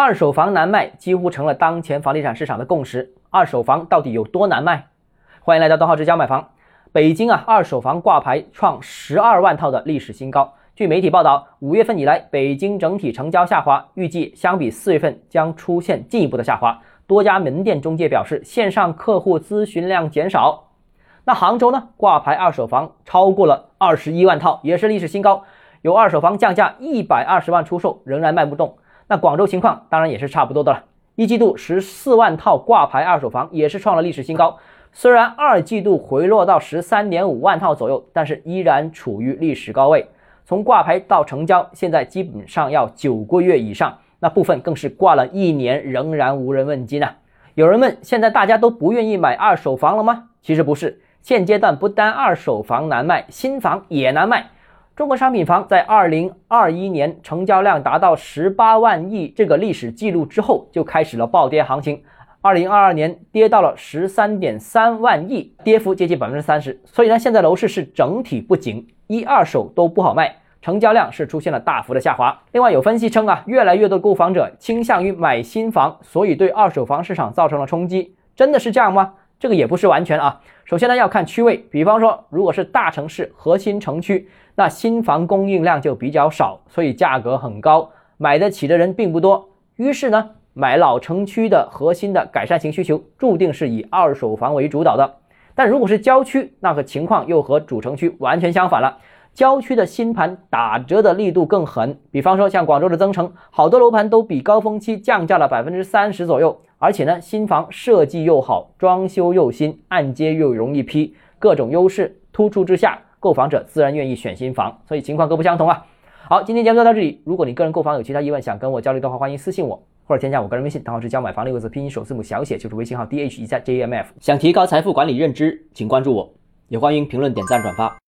二手房难卖几乎成了当前房地产市场的共识。二手房到底有多难卖？欢迎来到东浩之家买房。北京啊，二手房挂牌创十二万套的历史新高。据媒体报道，五月份以来，北京整体成交下滑，预计相比四月份将出现进一步的下滑。多家门店中介表示，线上客户咨询量减少。那杭州呢？挂牌二手房超过了二十一万套，也是历史新高。有二手房降价一百二十万出售，仍然卖不动。那广州情况当然也是差不多的了，一季度十四万套挂牌二手房也是创了历史新高。虽然二季度回落到十三点五万套左右，但是依然处于历史高位。从挂牌到成交，现在基本上要九个月以上，那部分更是挂了一年，仍然无人问津啊。有人问：现在大家都不愿意买二手房了吗？其实不是，现阶段不单二手房难卖，新房也难卖。中国商品房在二零二一年成交量达到十八万亿这个历史记录之后，就开始了暴跌行情。二零二二年跌到了十三点三万亿，跌幅接近百分之三十。所以呢，现在楼市是整体不景，一二手都不好卖，成交量是出现了大幅的下滑。另外有分析称啊，越来越多购房者倾向于买新房，所以对二手房市场造成了冲击。真的是这样吗？这个也不是完全啊。首先呢，要看区位，比方说，如果是大城市核心城区，那新房供应量就比较少，所以价格很高，买得起的人并不多。于是呢，买老城区的核心的改善型需求，注定是以二手房为主导的。但如果是郊区，那个情况又和主城区完全相反了。郊区的新盘打折的力度更狠，比方说像广州的增城，好多楼盘都比高峰期降价了百分之三十左右。而且呢，新房设计又好，装修又新，按揭又容易批，各种优势突出之下，购房者自然愿意选新房。所以情况各不相同啊。好，今天节目就到这里。如果你个人购房有其他疑问，想跟我交流的话，欢迎私信我或者添加我个人微信，账号是教买房六个字拼音首字母小写，就是微信号 d h 一下 j m f。想提高财富管理认知，请关注我，也欢迎评论点赞转发。